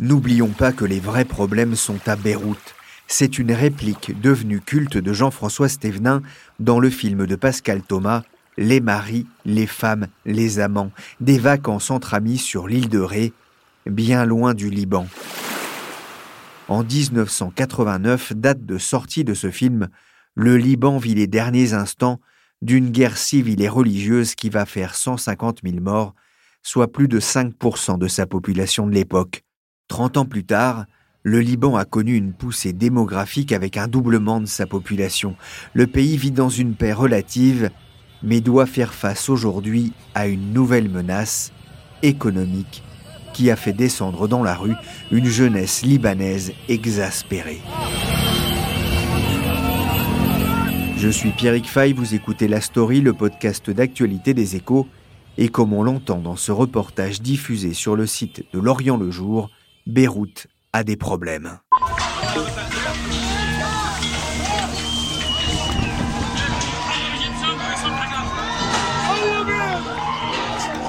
N'oublions pas que les vrais problèmes sont à Beyrouth. C'est une réplique devenue culte de Jean-François Stévenin dans le film de Pascal Thomas Les maris, les femmes, les amants, des vacances entre amis sur l'île de Ré, bien loin du Liban. En 1989, date de sortie de ce film, le Liban vit les derniers instants d'une guerre civile et religieuse qui va faire 150 000 morts, soit plus de 5% de sa population de l'époque. Trente ans plus tard, le Liban a connu une poussée démographique avec un doublement de sa population. Le pays vit dans une paix relative, mais doit faire face aujourd'hui à une nouvelle menace économique qui a fait descendre dans la rue une jeunesse libanaise exaspérée. Je suis Pierrick Fay, vous écoutez La Story, le podcast d'actualité des échos, et comme on l'entend dans ce reportage diffusé sur le site de Lorient le Jour, Beyrouth a des problèmes.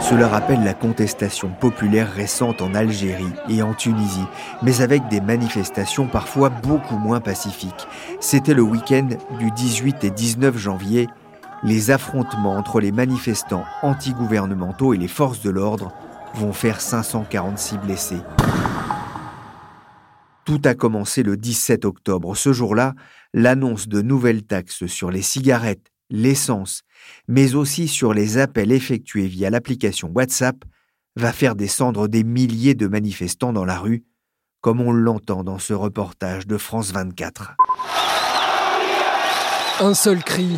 Cela rappelle la contestation populaire récente en Algérie et en Tunisie, mais avec des manifestations parfois beaucoup moins pacifiques. C'était le week-end du 18 et 19 janvier. Les affrontements entre les manifestants antigouvernementaux et les forces de l'ordre vont faire 546 blessés. Tout a commencé le 17 octobre. Ce jour-là, l'annonce de nouvelles taxes sur les cigarettes, l'essence, mais aussi sur les appels effectués via l'application WhatsApp va faire descendre des milliers de manifestants dans la rue, comme on l'entend dans ce reportage de France 24. Un seul cri,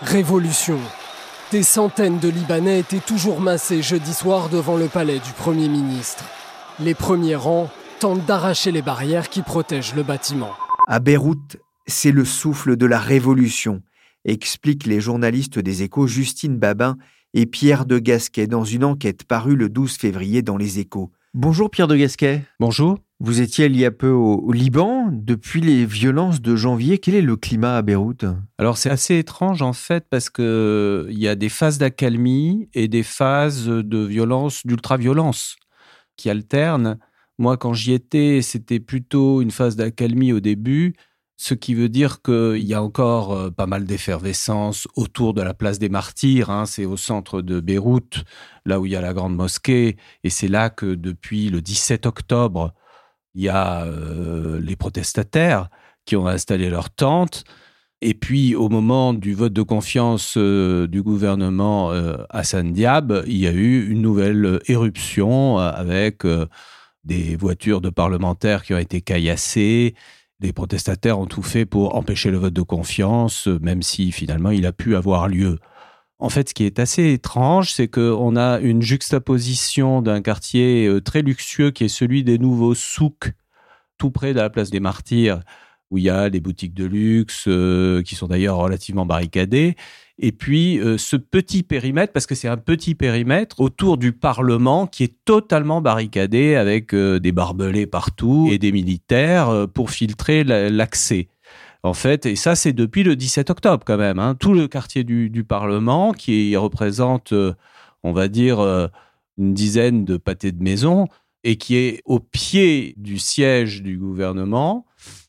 révolution. Des centaines de Libanais étaient toujours massés jeudi soir devant le palais du Premier ministre. Les premiers rangs tente d'arracher les barrières qui protègent le bâtiment. À Beyrouth, c'est le souffle de la révolution, expliquent les journalistes des échos Justine Babin et Pierre de Gasquet dans une enquête parue le 12 février dans les échos. Bonjour Pierre de Gasquet. Bonjour. Vous étiez il y a peu au, Liban. Depuis les violences de janvier, quel est le climat à Beyrouth? Alors c'est assez étrange en fait parce que il y a des phases d'accalmie et des phases de violence, d'ultra-violence qui alternent. Moi, quand j'y étais, c'était plutôt une phase d'accalmie au début, ce qui veut dire qu'il y a encore euh, pas mal d'effervescence autour de la place des martyrs. Hein. c'est au centre de Beyrouth, là où il y a la grande mosquée. Et c'est là que depuis le 17 octobre, il y a euh, les protestataires qui ont installé leur tente. Et puis, au moment du vote de confiance euh, du gouvernement Hassan Diab, il y a eu une nouvelle éruption avec des voitures de parlementaires qui ont été caillassées. Les protestataires ont tout fait pour empêcher le vote de confiance, même si finalement il a pu avoir lieu. En fait, ce qui est assez étrange, c'est qu'on a une juxtaposition d'un quartier euh, très luxueux qui est celui des nouveaux souks, tout près de la place des martyrs, où il y a des boutiques de luxe euh, qui sont d'ailleurs relativement barricadées, et puis euh, ce petit périmètre, parce que c'est un petit périmètre autour du Parlement qui est totalement barricadé avec euh, des barbelés partout et des militaires euh, pour filtrer l'accès. En fait, et ça c'est depuis le 17 octobre quand même, hein. tout le quartier du, du, Parlement qui représente, on va dire, une dizaine de pâtés de maison et qui est au pied du siège du gouvernement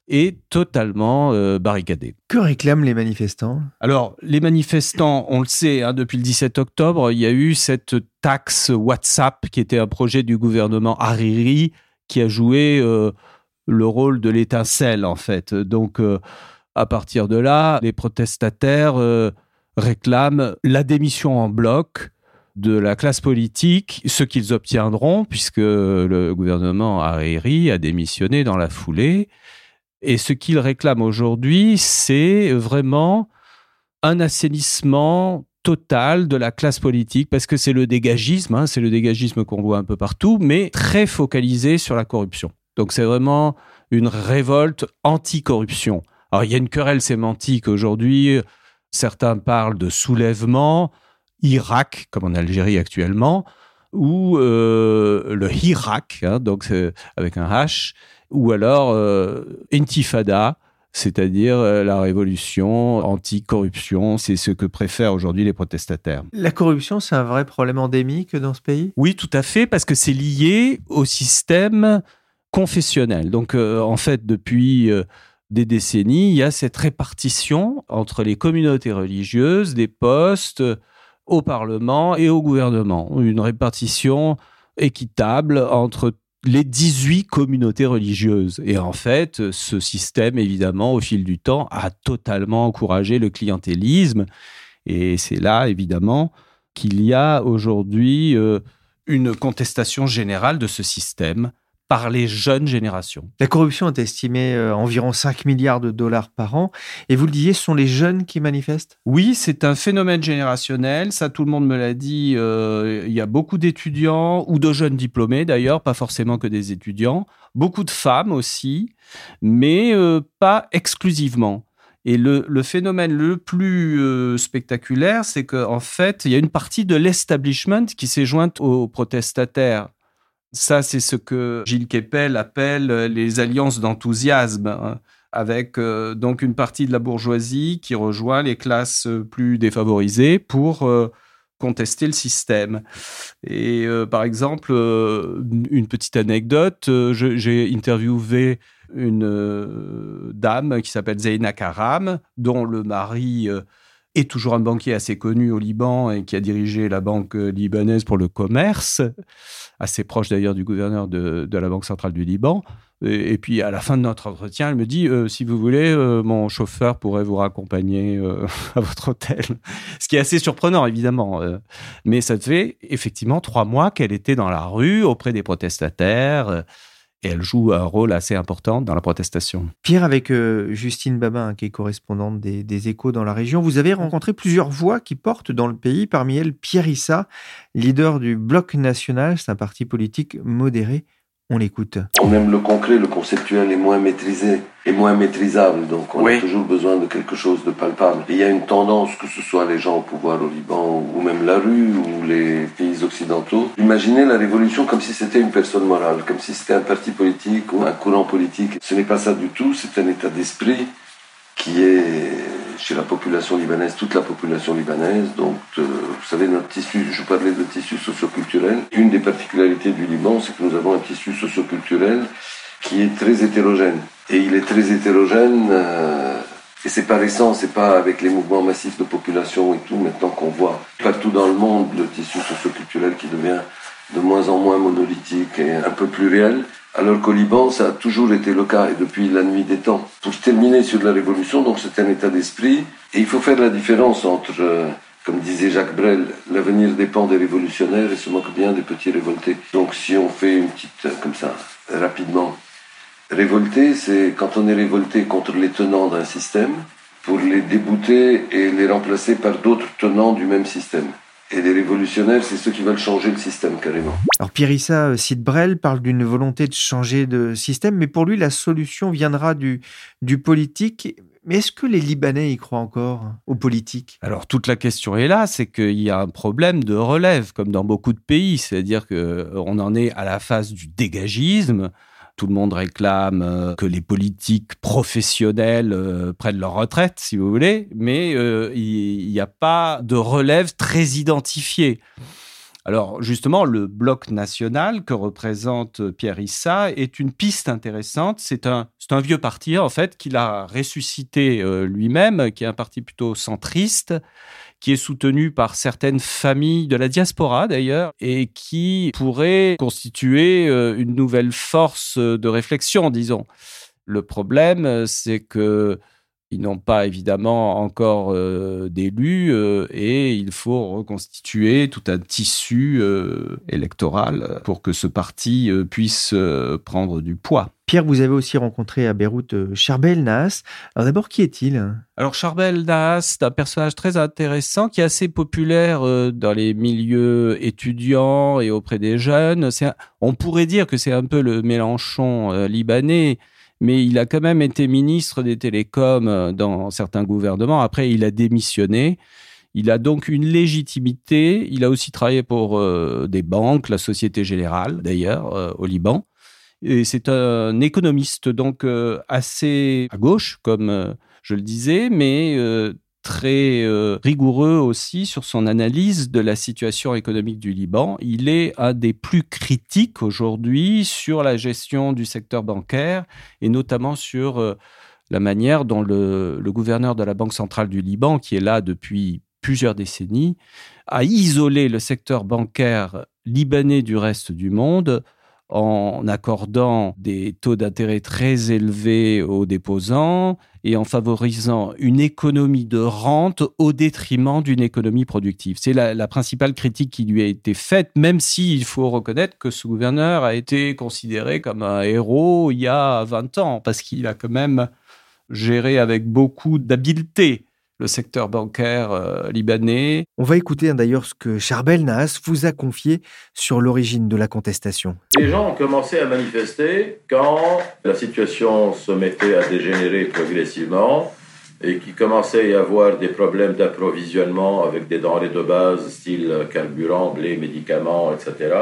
est totalement euh, barricadé. Que réclament les manifestants? Alors, les manifestants, on le sait, hein, depuis le 17 octobre, il y a eu cette taxe WhatsApp qui était un projet du gouvernement Hariri qui a joué euh, le rôle de l'étincelle, en fait. Donc, euh, à partir de là, les protestataires réclament la démission en bloc de la classe politique, ce qu'ils obtiendront, puisque le gouvernement Hariri a démissionné dans la foulée. Et ce qu'ils réclament aujourd'hui, c'est vraiment un assainissement totale de la classe politique, parce que c'est le dégagisme, hein, c'est le dégagisme qu'on voit un peu partout, mais très focalisé sur la corruption. Donc c'est vraiment une révolte anti-corruption. Alors il y a une querelle sémantique aujourd'hui, certains parlent de soulèvement, Irak, comme en Algérie actuellement, ou euh, le Hirak, hein, donc avec un H, ou alors euh, Intifada, c'est-à-dire euh, la révolution anti-corruption. C'est ce que préfèrent aujourd'hui les protestataires. La corruption, c'est un vrai problème endémique dans ce pays? Oui, tout à fait, parce que c'est lié au système confessionnel. Donc, euh, en fait, depuis euh, des décennies, il y a cette répartition entre les communautés religieuses des postes au Parlement et au gouvernement. Une répartition équitable entre les 18 communautés religieuses. Et en fait, ce système, évidemment, au fil du temps, a totalement encouragé le clientélisme. Et c'est là, évidemment, qu'il y a aujourd'hui euh, une contestation générale de ce système par les jeunes générations. La corruption est estimée à euh, environ 5 milliards de dollars par an. Et vous le disiez, ce sont les jeunes qui manifestent? Oui, c'est un phénomène générationnel. Ça, tout le monde me l'a dit. Euh, il y a beaucoup d'étudiants ou de jeunes diplômés d'ailleurs, pas forcément que des étudiants. Beaucoup de femmes aussi, mais euh, pas exclusivement. Et le, phénomène le plus spectaculaire, c'est qu'en fait, il y a une partie de l'establishment qui s'est jointe aux protestataires ça, c'est ce que Gilles Kepel appelle euh, les alliances d'enthousiasme, hein, avec euh, donc une partie de la bourgeoisie qui rejoint les classes euh, plus défavorisées pour contester le système. Et par exemple, une petite anecdote, j'ai interviewé une dame qui s'appelle Zeina Karam, dont le mari toujours un banquier assez connu au Liban et qui a dirigé la banque libanaise pour le commerce, assez proche d'ailleurs du gouverneur de, la Banque centrale du Liban. Et, puis à la fin de notre entretien, elle me dit euh, si vous voulez, euh, mon chauffeur pourrait vous raccompagner euh, à votre hôtel. Ce qui est assez surprenant évidemment, mais ça fait effectivement trois mois qu'elle était dans la rue auprès des protestataires et elle joue un rôle assez important dans la protestation. Pierre, avec euh, Justine Babin, qui est correspondante des, échos dans la région, vous avez rencontré plusieurs voix qui portent dans le pays, parmi elles Pierre Issa, leader du Bloc national, c'est un parti politique modéré. On l'écoute. On aime le concret, le conceptuel est moins maîtrisé et moins maîtrisable, donc on a toujours besoin de quelque chose de palpable. Et il y a une tendance, que ce soit les gens au pouvoir au Liban ou même la rue ou les pays occidentaux, imaginer la révolution comme si c'était une personne morale, comme si c'était un parti politique ou un courant politique. Ce n'est pas ça du tout, c'est un état d'esprit qui est chez la population libanaise, toute la population libanaise. Donc, euh, vous savez, notre tissu, je parlais de tissu socioculturel. Une des particularités du Liban, c'est que nous avons un tissu socioculturel qui est très hétérogène. Et il est très hétérogène, euh, et c'est pas récent, c'est pas avec les mouvements massifs de population et tout, maintenant qu'on voit partout dans le monde le tissu socioculturel qui devient de moins en moins monolithique et un peu plus réel. Alors qu'au Liban, ça a toujours été le cas, et depuis la nuit des temps. Pour terminer sur la révolution, donc c'est un état d'esprit, et il faut faire la différence entre, euh, comme disait Jacques Brel, l'avenir dépend des révolutionnaires et se moque bien des petits révoltés. Donc si on fait une petite, euh, comme ça, rapidement, révolter, c'est quand on est révolté contre les tenants d'un système, pour les débouter et les remplacer par d'autres tenants du même système. Et les révolutionnaires, c'est ceux qui veulent changer le système carrément. Alors Pierissa euh, Sid Brel parle d'une volonté de changer de système, mais pour lui, la solution viendra du, du politique. Mais est-ce que les Libanais y croient encore aux politiques? Alors toute la question est là, c'est qu'il y a un problème de relève, comme dans beaucoup de pays, c'est-à-dire qu'on en est à la phase du dégagisme, tout le monde réclame euh, que les politiques professionnels euh, prennent leur retraite, si vous voulez, mais euh, il n'y a pas de relève très identifiée. Alors justement, le bloc national que représente Pierre Issa est une piste intéressante. C'est un, vieux parti en fait qu'il a ressuscité lui-même, qui est un parti plutôt centriste qui est soutenu par certaines familles de la diaspora d'ailleurs, et qui pourrait constituer euh, une nouvelle force de réflexion, disons. Le problème, c'est que Ils n'ont pas évidemment encore euh, d'élus euh, et il faut reconstituer tout un tissu euh, électoral pour que ce parti puisse prendre du poids. Pierre, vous avez aussi rencontré à Beyrouth Charbel Nas. Alors d'abord, qui est-il? Alors Charbel Nas, c'est un personnage très intéressant qui est assez populaire dans les milieux étudiants et auprès des jeunes. on pourrait dire que c'est un peu le Mélenchon libanais mais il a quand même été ministre des télécoms euh, dans certains gouvernements. Après, il a démissionné. Il a donc une légitimité. Il a aussi travaillé pour euh, des banques, la Société Générale d'ailleurs, euh, au Liban. Et c'est un économiste donc assez à gauche, comme je le disais, mais très euh, rigoureux aussi sur son analyse de la situation économique du Liban. Il est un des plus critiques aujourd'hui sur la gestion du secteur bancaire et notamment sur euh, la manière dont le, le, gouverneur de la Banque centrale du Liban, qui est là depuis plusieurs décennies, a isolé le secteur bancaire libanais du reste du monde en accordant des taux d'intérêt très élevés aux déposants et en favorisant une économie de rente au détriment d'une économie productive. C'est la, principale critique qui lui a été faite, même s'il faut reconnaître que ce gouverneur a été considéré comme un héros il y a 20 ans, parce qu'il a quand même géré avec beaucoup d'habileté le secteur bancaire euh, libanais. On va écouter hein, d'ailleurs ce que Charbel Naas vous a confié sur l'origine de la contestation. Les gens ont commencé à manifester quand la situation se mettait à dégénérer progressivement et qu'il commençait à y avoir des problèmes d'approvisionnement avec des denrées de base, style carburant, blé, médicaments, etc.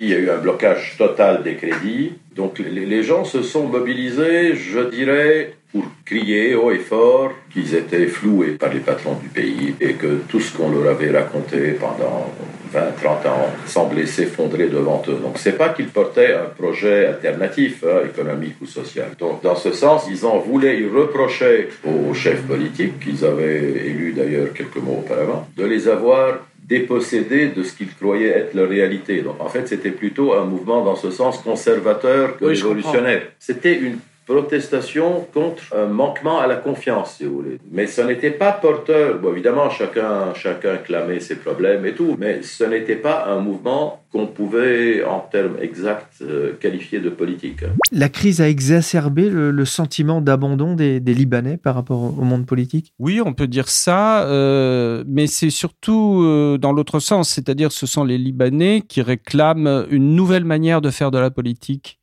Il y a eu un blocage total des crédits. Donc les gens se sont mobilisés, je dirais, pour crier haut et fort qu'ils étaient floués par les patrons du pays et que tout ce qu'on leur avait raconté pendant 20, 30 ans semblait s'effondrer devant eux. Donc c'est pas qu'ils portaient un projet alternatif, hein, économique ou social. Donc dans ce sens, ils en voulaient, ils reprochaient aux chefs politiques, qu'ils avaient élus d'ailleurs quelques mois auparavant, de les avoir dépossédés de ce qu'ils croyaient être leur réalité. Donc en fait, c'était plutôt un mouvement dans ce sens conservateur que révolutionnaire. C'était une protestation contre un manquement à la confiance, si vous voulez. Mais ce n'était pas porteur. Bon, évidemment, chacun, chacun clamait ses problèmes et tout, mais ce n'était pas un mouvement qu'on pouvait, en termes exacts, euh, qualifier de politique. La crise a exacerbé le, sentiment d'abandon des, Libanais par rapport au monde politique? Oui, on peut dire ça, euh, mais c'est surtout euh, dans l'autre sens, c'est-à-dire ce sont les Libanais qui réclament une nouvelle manière de faire de la politique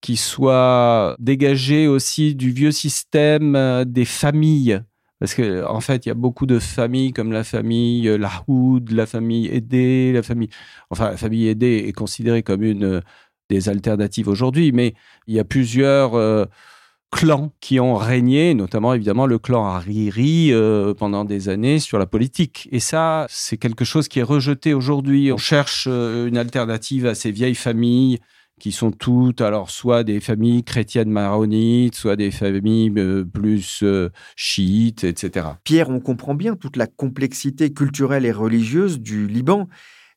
qui soit dégagé aussi du vieux système euh, des familles. Parce que en fait, il y a beaucoup de familles comme la famille euh, Lahoud, la famille Aidé, la famille. Enfin, la famille Aidé est considérée comme une euh, des alternatives aujourd'hui, mais il y a plusieurs clans qui ont régné, notamment évidemment le clan Hariri pendant des années sur la politique. Et ça, c'est quelque chose qui est rejeté aujourd'hui. On cherche une alternative à ces vieilles familles qui sont toutes, alors soit des familles chrétiennes maronites, soit des familles euh, plus euh, chiites, etc. Pierre, on comprend bien toute la complexité culturelle et religieuse du Liban,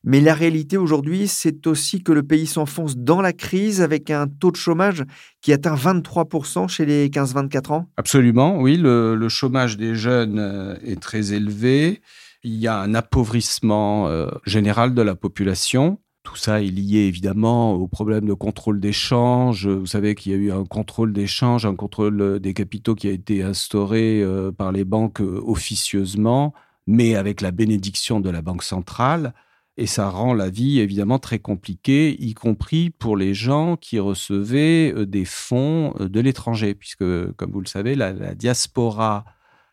mais la réalité aujourd'hui, c'est aussi que le pays s'enfonce dans la crise avec un taux de chômage qui atteint 23% chez les 15-24 ans. Absolument, oui, le, chômage des jeunes euh, est très élevé. Il y a un appauvrissement général de la population. Tout ça est lié évidemment au problème de contrôle d'échange. Vous savez qu'il y a eu un contrôle d'échange, un contrôle euh, des capitaux qui a été instauré euh, par les banques euh, officieusement, mais avec la bénédiction de la Banque centrale. Et ça rend la vie évidemment très compliquée, y compris pour les gens qui recevaient des fonds de l'étranger, puisque, comme vous le savez, la, la diaspora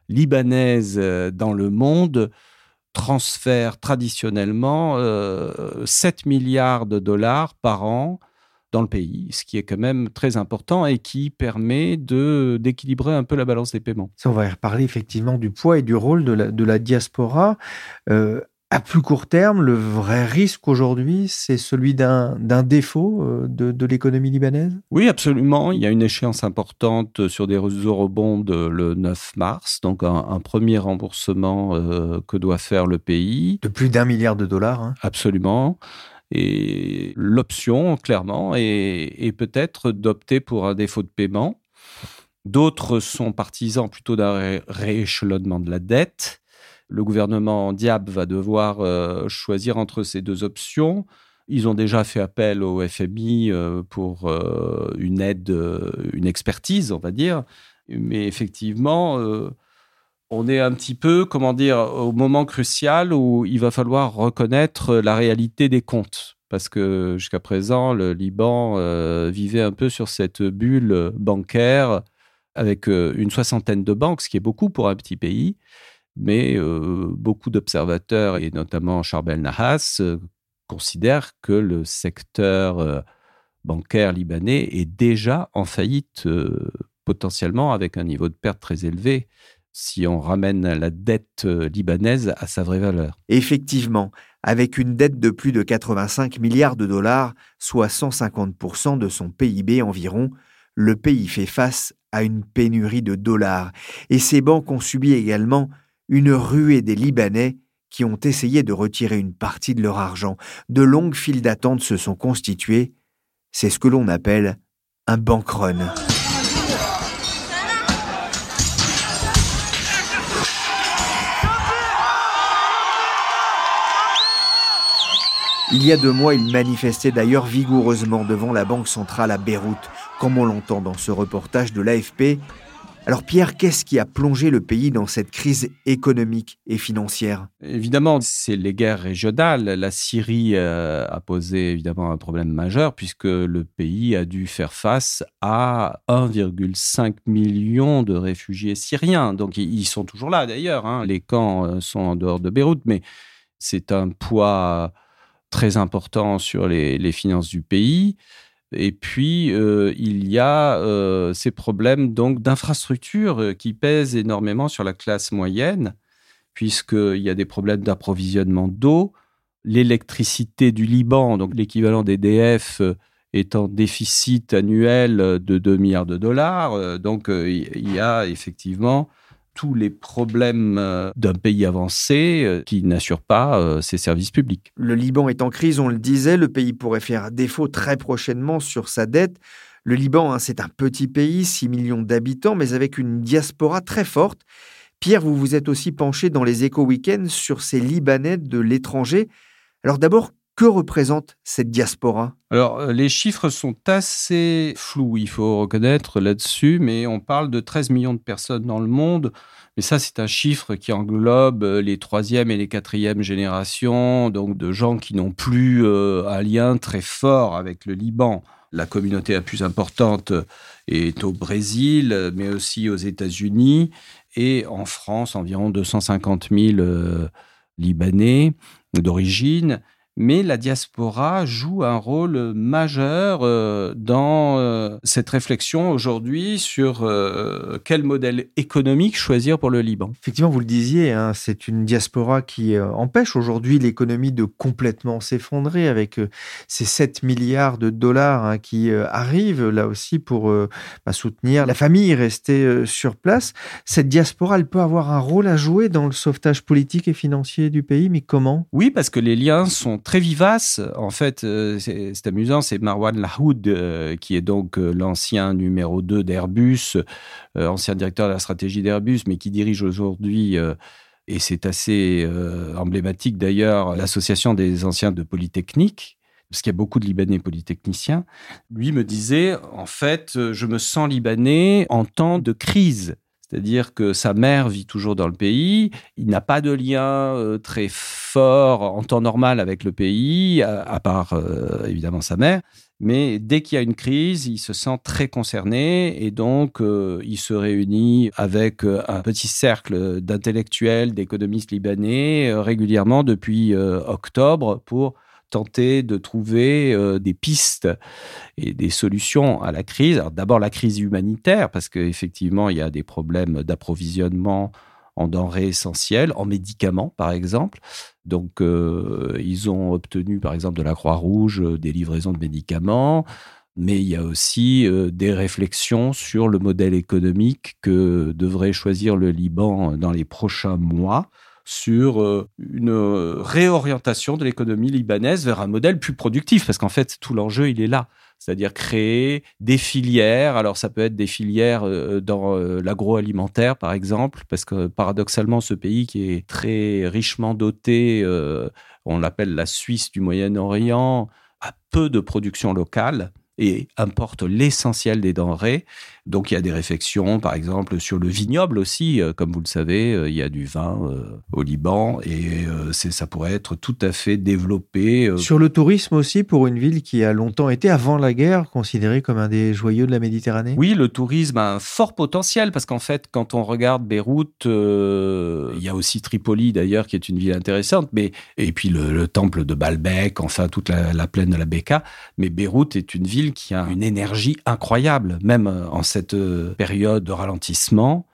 libanaise dans le monde transfère traditionnellement 7 euh, milliards de dollars par an dans le pays, ce qui est quand même très important et qui permet d'équilibrer un peu la balance des paiements. Ça, on va reparler effectivement du poids et du rôle de la, de la diaspora. Euh, à plus court terme, le vrai risque aujourd'hui, c'est celui d'un défaut euh, de, l'économie libanaise? Oui, absolument. Il y a une échéance importante sur des eurobonds le 9 mars, donc un, premier remboursement euh, que doit faire le pays. De plus d'un milliard de dollars. Hein. Absolument. Et l'option, clairement, est peut-être d'opter pour un défaut de paiement D'autres sont partisans plutôt d'un rééchelonnement de la dette. Le gouvernement Diab va devoir euh, choisir entre ces deux options. Ils ont déjà fait appel au FMI euh, pour euh, une aide, une expertise, on va dire. Mais effectivement, on est un petit peu, comment dire, au moment crucial où il va falloir reconnaître la réalité des comptes. Parce que jusqu'à présent, le Liban vivait un peu sur cette bulle bancaire avec une soixantaine de banques, ce qui est beaucoup pour un petit pays. Mais euh, beaucoup d'observateurs, et notamment Charbel Nahas, euh, considèrent que le secteur bancaire libanais est déjà en faillite potentiellement avec un niveau de perte très élevé si on ramène la dette libanaise à sa vraie valeur. Effectivement, avec une dette de plus de 85 milliards de dollars, soit 150% de son PIB environ, le pays fait face à une pénurie de dollars et ces banques ont subi également une ruée des Libanais qui ont essayé de retirer une partie de leur argent. De longues files d'attente se sont constituées. C'est ce que l'on appelle un bank run. Il y a deux mois, il manifestait d'ailleurs vigoureusement devant la Banque centrale à Beyrouth comme on l'entend dans ce reportage de l'AFP. Alors Pierre, qu'est-ce qui a plongé le pays dans cette crise économique et financière? Évidemment, c'est les guerres régionales. La Syrie euh, a posé évidemment un problème majeur puisque le pays a dû faire face à 1,5 million de réfugiés syriens. Donc ils sont toujours là d'ailleurs. Hein. Les camps euh, sont en dehors de Beyrouth, mais c'est un poids très important sur les finances du pays. Et puis, euh, il y a euh, ces problèmes donc d'infrastructure euh, qui pèsent énormément sur la classe moyenne, puisqu'il y a des problèmes d'approvisionnement d'eau. L'électricité du Liban, donc l'équivalent d'EDF, est en déficit annuel de 2 milliards de dollars. Donc, il y a effectivement tous les problèmes euh, d'un pays avancé euh, qui n'assure pas euh, ses services publics. Le Liban est en crise, on le disait, le pays pourrait faire défaut très prochainement sur sa dette. Le Liban, hein, c'est un petit pays, 6 millions d'habitants, mais avec une diaspora très forte. Pierre, vous vous êtes aussi penché dans les éco-weekends sur ces Libanais de l'étranger. Alors d'abord, que représente cette diaspora? Alors, les chiffres sont assez flous, il faut reconnaître là-dessus, mais on parle de 13 millions de personnes dans le monde. Mais ça, c'est un chiffre qui englobe les troisième et les quatrième générations, donc de gens qui n'ont plus euh, un lien très fort avec le Liban. La communauté la plus importante est au Brésil, mais aussi aux États-Unis et en France, environ 250 000 euh, Libanais d'origine mais la diaspora joue un rôle majeur euh, dans euh, cette réflexion aujourd'hui sur euh, quel modèle économique choisir pour le Liban. Effectivement, vous le disiez, hein, c'est une diaspora qui empêche aujourd'hui l'économie de complètement s'effondrer avec ces 7 milliards de dollars hein, qui arrivent là aussi pour bah, soutenir la famille restée sur place. Cette diaspora, elle peut avoir un rôle à jouer dans le sauvetage politique et financier du pays, mais comment? Oui, parce que les liens sont très vivace. En fait, euh, c'est amusant, c'est Marwan Lahoud, euh, qui est donc euh, l'ancien numéro 2 d'Airbus, ancien directeur de la stratégie d'Airbus, mais qui dirige aujourd'hui, et c'est assez emblématique d'ailleurs, l'association des anciens de Polytechnique, parce qu'il y a beaucoup de Libanais polytechniciens, lui me disait, en fait, je me sens libanais en temps de crise. C'est-à-dire que sa mère vit toujours dans le pays, il n'a pas de lien euh, très fort en temps normal avec le pays, à, part euh, évidemment sa mère. Mais dès qu'il y a une crise, il se sent très concerné et donc euh, il se réunit avec un petit cercle d'intellectuels, d'économistes libanais régulièrement depuis octobre pour tenter de trouver euh, des pistes et des solutions à la crise. D'abord la crise humanitaire, parce qu'effectivement, il y a des problèmes d'approvisionnement en denrées essentielles, en médicaments par exemple. Donc, euh, ils ont obtenu par exemple de la Croix-Rouge euh, des livraisons de médicaments. Mais il y a aussi des réflexions sur le modèle économique que devrait choisir le Liban dans les prochains mois sur euh, une réorientation de l'économie libanaise vers un modèle plus productif, parce qu'en fait, tout l'enjeu, il est là. C'est-à-dire créer des filières. Alors, ça peut être des filières dans l'agroalimentaire, par exemple, parce que paradoxalement, ce pays qui est très richement doté, on l'appelle la Suisse du Moyen-Orient, a peu de production locale et importe l'essentiel des denrées. Donc il y a des réflexions, par exemple, sur le vignoble aussi. Euh, comme vous le savez, euh, il y a du vin euh, au Liban et ça pourrait être tout à fait développé. Sur le tourisme aussi, pour une ville qui a longtemps été, avant la guerre, considérée comme un des joyaux de la Méditerranée? Oui, le tourisme a un fort potentiel parce qu'en fait, quand on regarde Beyrouth, il y a aussi Tripoli d'ailleurs, qui est une ville intéressante, mais et puis le, temple de Baalbek, enfin toute la, la plaine de la Beka. Mais Beyrouth est une ville qui a une énergie incroyable, même en cette euh, période de ralentissement,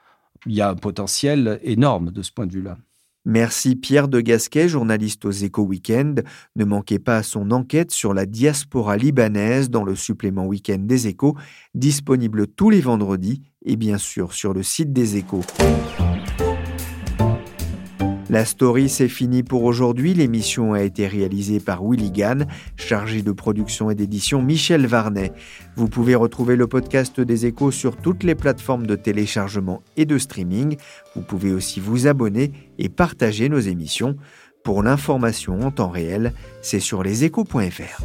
il y a un potentiel énorme de ce point de vue-là. Merci Pierre de Gasquet, journaliste aux Échos Weekend. Ne manquez pas son enquête sur la diaspora libanaise dans le supplément Week-end des Échos, disponible tous les vendredis et bien sûr sur le site des Échos. La story, c'est fini pour aujourd'hui. L'émission a été réalisée par Willy Gann, chargé de production et d'édition Michel Varnet. Vous pouvez retrouver le podcast des échos sur toutes les plateformes de téléchargement et de streaming. Vous pouvez aussi vous abonner et partager nos émissions. Pour l'information en temps réel, c'est sur leséchos.fr.